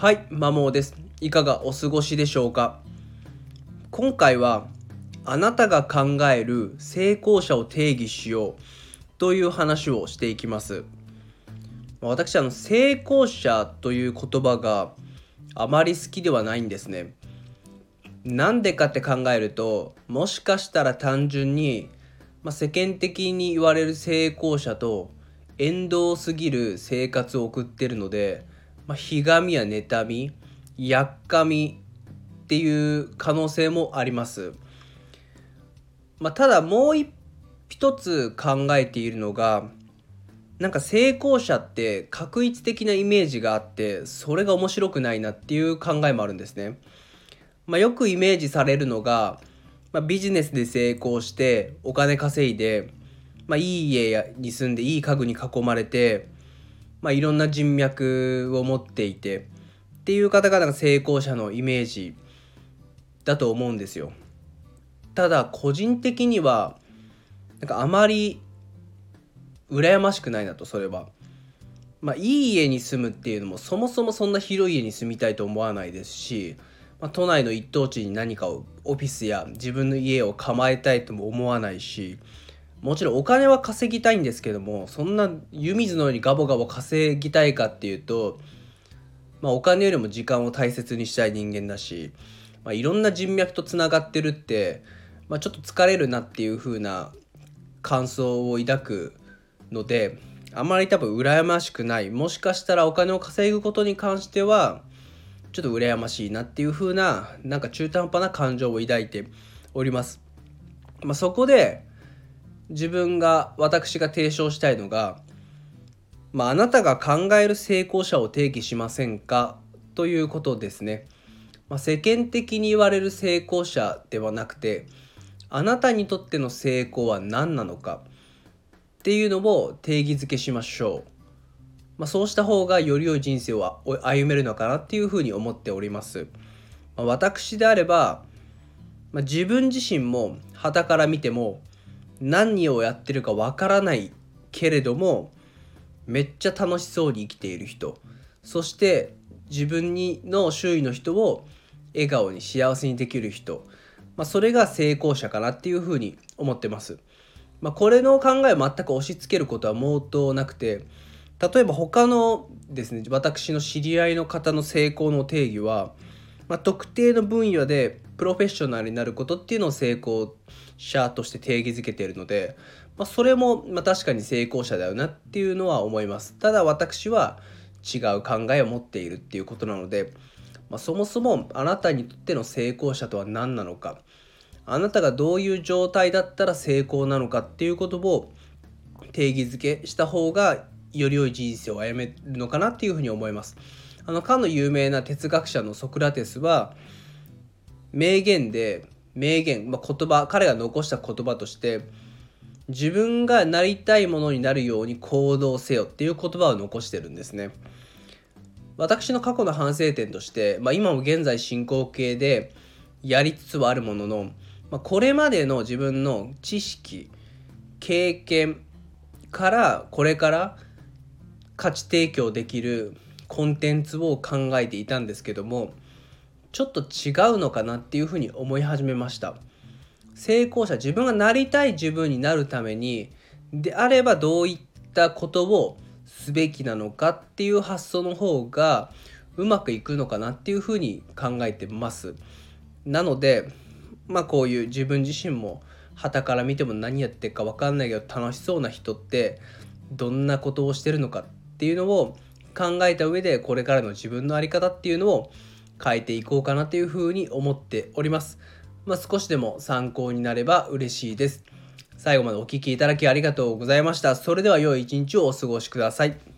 はい、マモです。いかがお過ごしでしょうか？今回は、あなたが考える成功者を定義しようという話をしていきます。私、あの、成功者という言葉があまり好きではないんですね。なんでかって考えると、もしかしたら単純に、まあ、世間的に言われる成功者と縁遠すぎる生活を送ってるので、まあ、ひがみや妬みやっかみっていう可能性もあります、まあ、ただもう一つ考えているのがなんか成功者って確一的なイメージがあってそれが面白くないなっていう考えもあるんですね、まあ、よくイメージされるのが、まあ、ビジネスで成功してお金稼いでまあ、いい家に住んでいい家具に囲まれて、まあ、いろんな人脈を持っていてっていう方々が成功者のイメージだと思うんですよ。ただ個人的にはなんかあまり羨ましくないなとそれは。まあ、いい家に住むっていうのもそもそもそんな広い家に住みたいと思わないですし、まあ、都内の一等地に何かをオフィスや自分の家を構えたいとも思わないしもちろんお金は稼ぎたいんですけどもそんな湯水のようにガボガボ稼ぎたいかっていうと、まあ、お金よりも時間を大切にしたい人間だし、まあ、いろんな人脈とつながってるって、まあ、ちょっと疲れるなっていう風な感想を抱くのであまり多分羨ましくないもしかしたらお金を稼ぐことに関してはちょっと羨ましいなっていう風ななんか中途半端な感情を抱いております。まあ、そこで自分が私が提唱したいのが、まあ、あなたが考える成功者を定義しませんか？ということですね。まあ、世間的に言われる成功者ではなくてあなたにとっての成功は何なのか？っていうのを定義づけしましょう。まあ、そうした方がより良い人生を歩めるのかなっていうふうに思っております。まあ、私であれば、まあ、自分自身も傍から見ても何をやってるかわからないけれどもめっちゃ楽しそうに生きている人そして自分にの周囲の人を笑顔に幸せにできる人、まあ、それが成功者かなっていうふうに思ってます。まあ、これの考えを全く押し付けることは毛頭なくて例えば他のですね私の知り合いの方の成功の定義は、まあ、特定の分野でプロフェッショナルになることっていうのを成功者として定義づけているので、まあ、それもまあ確かに成功者だよなっていうのは思いますただ私は違う考えを持っているっていうことなので、まあ、そもそもあなたにとっての成功者とは何なのかあなたがどういう状態だったら成功なのかっていうことを定義づけした方がより良い人生を歩めるのかなっていうふうに思います。あのかの有名な哲学者のソクラテスは名言で名言、まあ、言葉彼が残した言葉として自分がなりたいものになるように行動せよっていう言葉を残してるんですね。私の過去の反省点として、まあ、今も現在進行形でやりつつはあるものの、まあ、これまでの自分の知識経験からこれから価値提供できるコンテンツを考えていたんですけどもちょっと違うのかなっていうふうに思い始めました。成功者自分がなりたい自分になるためにであればどういったことをすべきなのかっていう発想の方がうまくいくのかなっていうふうに考えてます。なのでまあこういう自分自身も傍から見ても何やってるか分かんないけど楽しそうな人ってどんなことをしてるのかっていうのを考えた上でこれからの自分の在り方っていうのを変えていこうかなというふうに思っております。まあ、少しでも参考になれば嬉しいです。最後までお聴きいただきありがとうございました。それでは良い一日をお過ごしください。